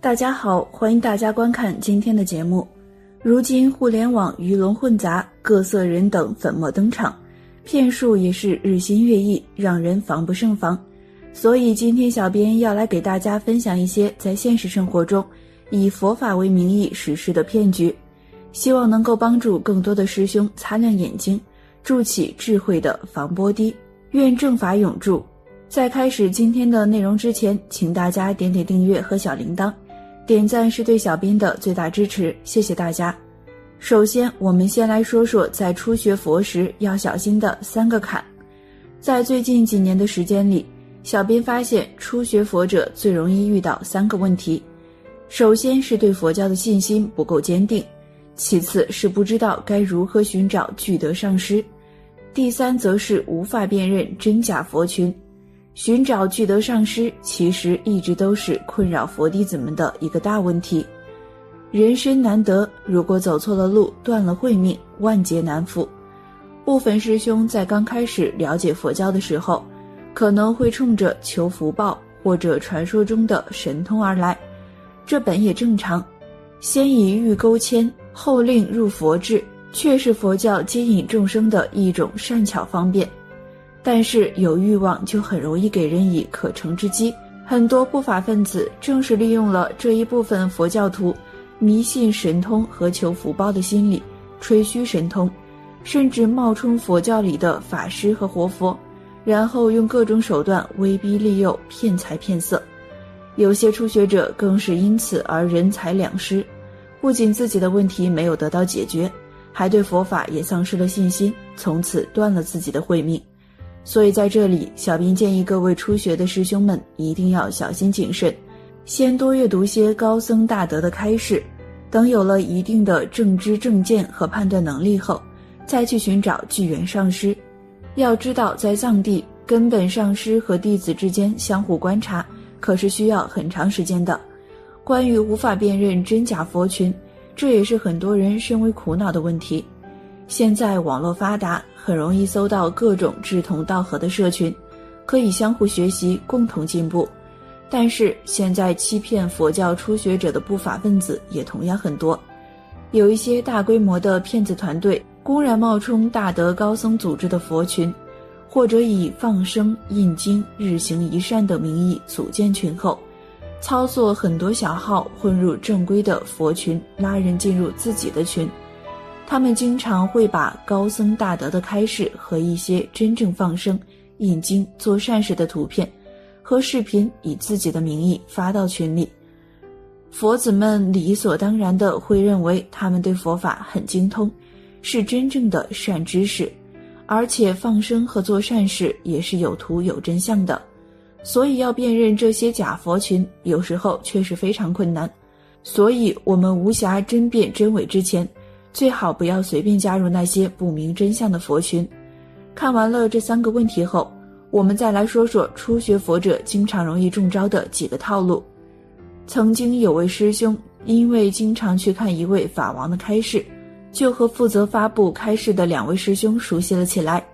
大家好，欢迎大家观看今天的节目。如今互联网鱼龙混杂，各色人等粉墨登场，骗术也是日新月异，让人防不胜防。所以今天小编要来给大家分享一些在现实生活中以佛法为名义实施的骗局，希望能够帮助更多的师兄擦亮眼睛，筑起智慧的防波堤。愿正法永驻。在开始今天的内容之前，请大家点点订阅和小铃铛，点赞是对小编的最大支持，谢谢大家。首先，我们先来说说在初学佛时要小心的三个坎。在最近几年的时间里，小编发现初学佛者最容易遇到三个问题：首先是对佛教的信心不够坚定；其次是不知道该如何寻找具德上师；第三则是无法辨认真假佛群。寻找具德上师，其实一直都是困扰佛弟子们的一个大问题。人生难得，如果走错了路，断了慧命，万劫难复。部分师兄在刚开始了解佛教的时候，可能会冲着求福报或者传说中的神通而来，这本也正常。先以欲勾牵，后令入佛智，却是佛教接引众生的一种善巧方便。但是有欲望就很容易给人以可乘之机，很多不法分子正是利用了这一部分佛教徒迷信神通和求福报的心理，吹嘘神通，甚至冒充佛教里的法师和活佛，然后用各种手段威逼利诱、骗财骗色。有些初学者更是因此而人财两失，不仅自己的问题没有得到解决，还对佛法也丧失了信心，从此断了自己的慧命。所以在这里，小编建议各位初学的师兄们一定要小心谨慎，先多阅读些高僧大德的开示，等有了一定的正知正见和判断能力后，再去寻找具缘上师。要知道，在藏地，根本上师和弟子之间相互观察，可是需要很长时间的。关于无法辨认真假佛群，这也是很多人深为苦恼的问题。现在网络发达。很容易搜到各种志同道合的社群，可以相互学习，共同进步。但是现在欺骗佛教初学者的不法分子也同样很多，有一些大规模的骗子团队公然冒充大德高僧组织的佛群，或者以放生、印经、日行一善等名义组建群后，操作很多小号混入正规的佛群，拉人进入自己的群。他们经常会把高僧大德的开示和一些真正放生、印经、做善事的图片和视频，以自己的名义发到群里。佛子们理所当然的会认为他们对佛法很精通，是真正的善知识，而且放生和做善事也是有图有真相的。所以要辨认这些假佛群，有时候确实非常困难。所以我们无暇争辩真伪之前。最好不要随便加入那些不明真相的佛群。看完了这三个问题后，我们再来说说初学佛者经常容易中招的几个套路。曾经有位师兄因为经常去看一位法王的开示，就和负责发布开示的两位师兄熟悉了起来。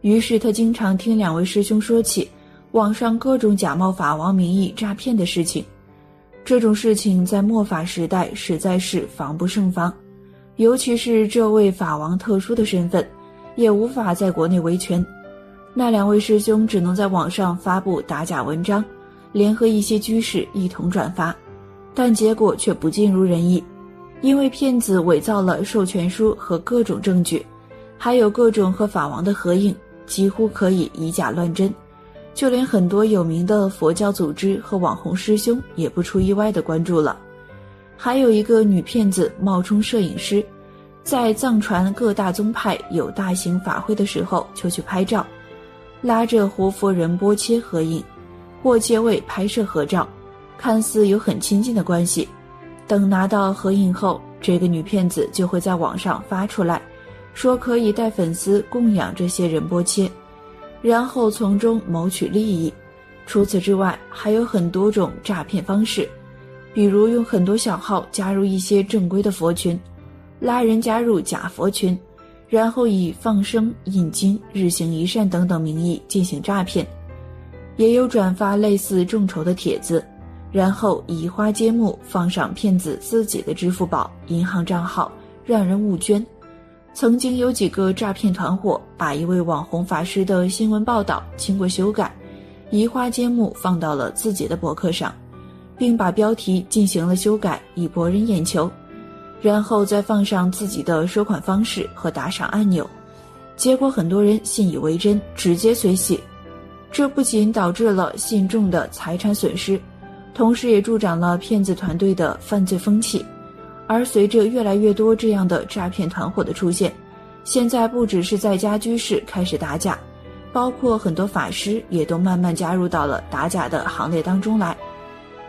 于是他经常听两位师兄说起网上各种假冒法王名义诈骗的事情。这种事情在末法时代实在是防不胜防。尤其是这位法王特殊的身份，也无法在国内维权。那两位师兄只能在网上发布打假文章，联合一些居士一同转发，但结果却不尽如人意，因为骗子伪造了授权书和各种证据，还有各种和法王的合影，几乎可以以假乱真。就连很多有名的佛教组织和网红师兄也不出意外的关注了。还有一个女骗子冒充摄影师，在藏传各大宗派有大型法会的时候就去拍照，拉着活佛仁波切合影，或借位拍摄合照，看似有很亲近的关系。等拿到合影后，这个女骗子就会在网上发出来，说可以带粉丝供养这些仁波切，然后从中谋取利益。除此之外，还有很多种诈骗方式。比如用很多小号加入一些正规的佛群，拉人加入假佛群，然后以放生、印经、日行一善等等名义进行诈骗；也有转发类似众筹的帖子，然后移花接木放上骗子自己的支付宝、银行账号，让人误捐。曾经有几个诈骗团伙把一位网红法师的新闻报道经过修改，移花接木放到了自己的博客上，并把标题进行了修改以博人眼球，然后再放上自己的收款方式和打赏按钮，结果很多人信以为真，直接随喜，这不仅导致了信众的财产损失，同时也助长了骗子团队的犯罪风气。而随着越来越多这样的诈骗团伙的出现，现在不只是在家居士开始打假，包括很多法师也都慢慢加入到了打假的行列当中来。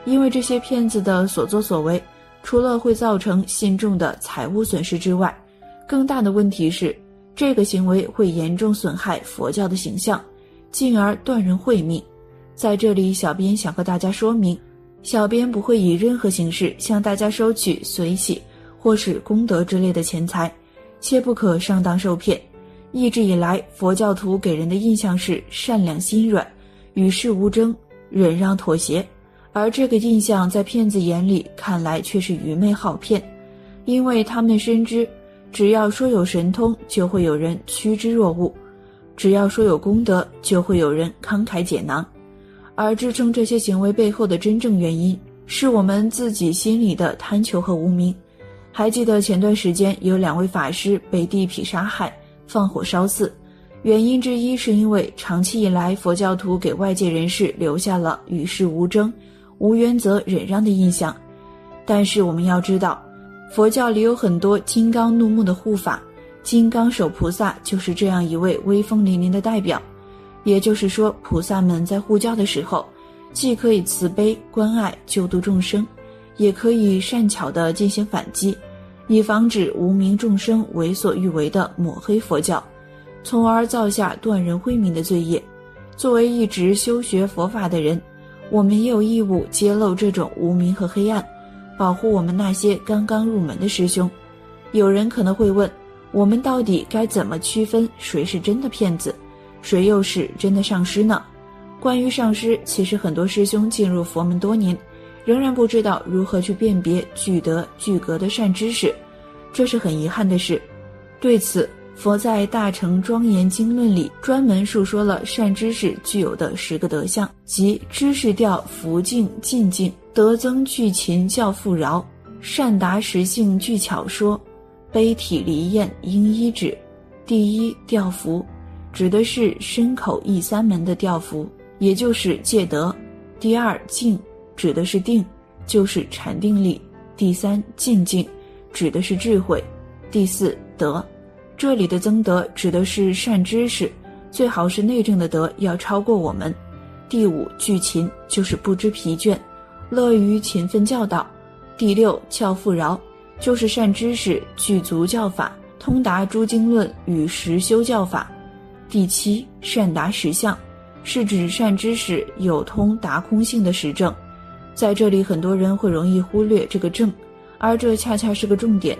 因为这些骗子的所作所为，除了会造成信众的财务损失之外，更大的问题是，这个行为会严重损害佛教的形象，进而断人慧命。在这里，小编想和大家说明。小编不会以任何形式向大家收取随喜或是功德之类的钱财，切不可上当受骗。一直以来，佛教徒给人的印象是善良心软、与世无争、忍让妥协，而这个印象在骗子眼里看来却是愚昧好骗，因为他们深知，只要说有神通，就会有人趋之若鹜；只要说有功德，就会有人慷慨解囊。而支撑这些行为背后的真正原因，是我们自己心里的贪求和无名。还记得前段时间有两位法师被地痞杀害、放火烧寺，原因之一是因为长期以来佛教徒给外界人士留下了与世无争、无原则、忍让的印象。但是我们要知道，佛教里有很多金刚怒目的护法，金刚手菩萨就是这样一位威风凛凛的代表。也就是说，菩萨们在护教的时候，既可以慈悲关爱救度众生，也可以善巧地进行反击，以防止无名众生为所欲为的抹黑佛教，从而造下断人慧命的罪业。作为一直修学佛法的人，我们也有义务揭露这种无名和黑暗，保护我们那些刚刚入门的师兄。有人可能会问，我们到底该怎么区分谁是真的骗子？谁又是真的上师呢？关于上师，其实很多师兄进入佛门多年，仍然不知道如何去辨别具德具格的善知识，这是很遗憾的事。对此，佛在《大乘庄严经论》里专门述说了善知识具有的十个德相，即知识调福净进境，德增具勤教富饶，善达实性具巧说，悲体离厌应依止。第一调福。指的是身口意三门的调伏，也就是戒德；第二静，指的是定，就是禅定力；第三静静，指的是智慧；第四德，这里的增德指的是善知识，最好是内证的德要超过我们；第五具勤，就是不知疲倦，乐于勤奋教导；第六教富饶，就是善知识具足教法，通达诸经论与实修教法。第七善达实相，是指善知识有通达空性的实证。在这里，很多人会容易忽略这个证，而这恰恰是个重点。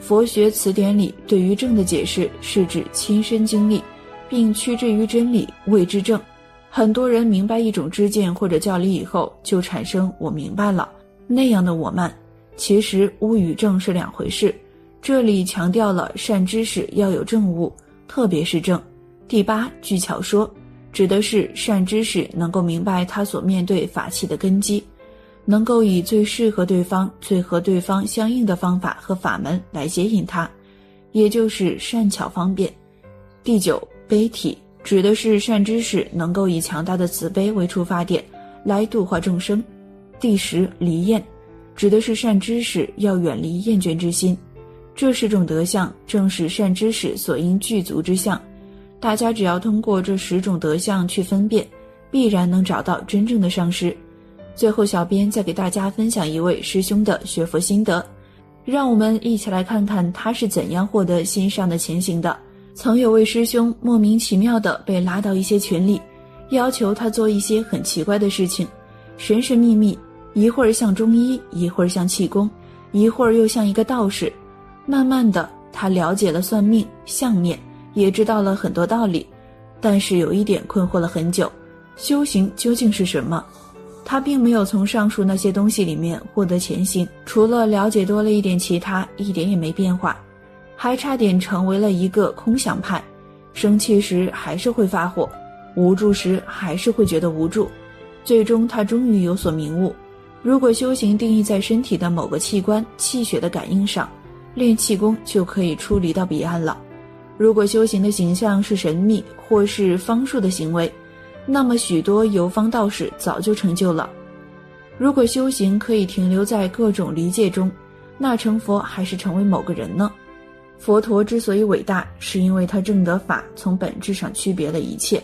佛学词典里对于正的解释是指亲身经历，并趋之于真理，谓之正。很多人明白一种知见或者教理以后，就产生我明白了那样的我慢。其实悟与正是两回事。这里强调了善知识要有正悟，特别是正。第八句巧说，指的是善知识能够明白他所面对法器的根基，能够以最适合对方、最和对方相应的方法和法门来接引他，也就是善巧方便。第九悲体，指的是善知识能够以强大的慈悲为出发点来度化众生。第十离厌，指的是善知识要远离厌倦之心。这十种德相正是善知识所应具足之相。大家只要通过这十种德相去分辨，必然能找到真正的上师。最后，小编再给大家分享一位师兄的学佛心得，让我们一起来看看他是怎样获得心上的前行的。曾有位师兄莫名其妙的被拉到一些群里，要求他做一些很奇怪的事情，神神秘秘，一会儿像中医，一会儿像气功，一会儿又像一个道士。慢慢的，他了解了算命、相面。也知道了很多道理，但是有一点困惑了很久：修行究竟是什么？他并没有从上述那些东西里面获得前行，除了了解多了一点，其他一点也没变化，还差点成为了一个空想派。生气时还是会发火，无助时还是会觉得无助。最终，他终于有所明悟：如果修行定义在身体的某个器官气血的感应上，练气功就可以出离到彼岸了。如果修行的形象是神秘或是方术的行为，那么许多游方道士早就成就了。如果修行可以停留在各种离界中，那成佛还是成为某个人呢？佛陀之所以伟大，是因为他正得法从本质上区别了一切。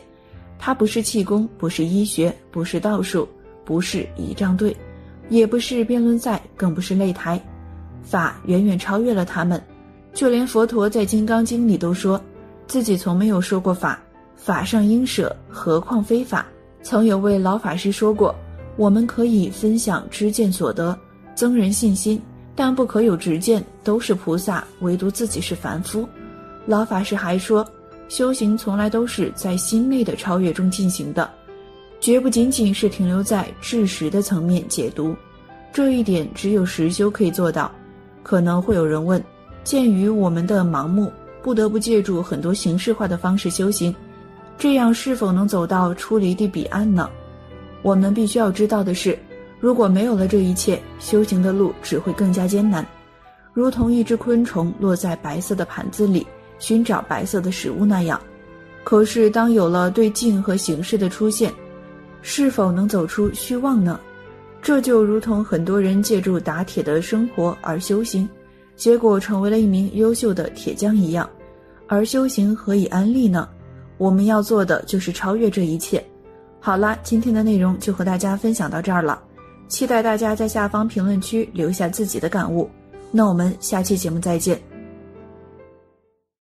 他不是气功，不是医学，不是道术，不是仪仗队，也不是辩论赛，更不是擂台。法远远超越了他们。就连佛陀在《金刚经》里都说，自己从没有说过法。法上应舍，何况非法？曾有位老法师说过：“我们可以分享知见所得，增人信心，但不可有执见，都是菩萨，唯独自己是凡夫。”老法师还说：“修行从来都是在心内的超越中进行的，绝不仅仅是停留在知识的层面解读。这一点只有实修可以做到。”可能会有人问：鉴于我们的盲目，不得不借助很多形式化的方式修行。这样是否能走到出离的彼岸呢？我们必须要知道的是，如果没有了这一切，修行的路只会更加艰难，如同一只昆虫落在白色的盘子里寻找白色的食物那样。可是，当有了对境和形式的出现，是否能走出虚妄呢？这就如同很多人借助打铁的生活而修行，结果成为了一名优秀的铁匠一样。而修行何以安利呢？我们要做的就是超越这一切。好啦，今天的内容就和大家分享到这儿了，期待大家在下方评论区留下自己的感悟。那我们下期节目再见。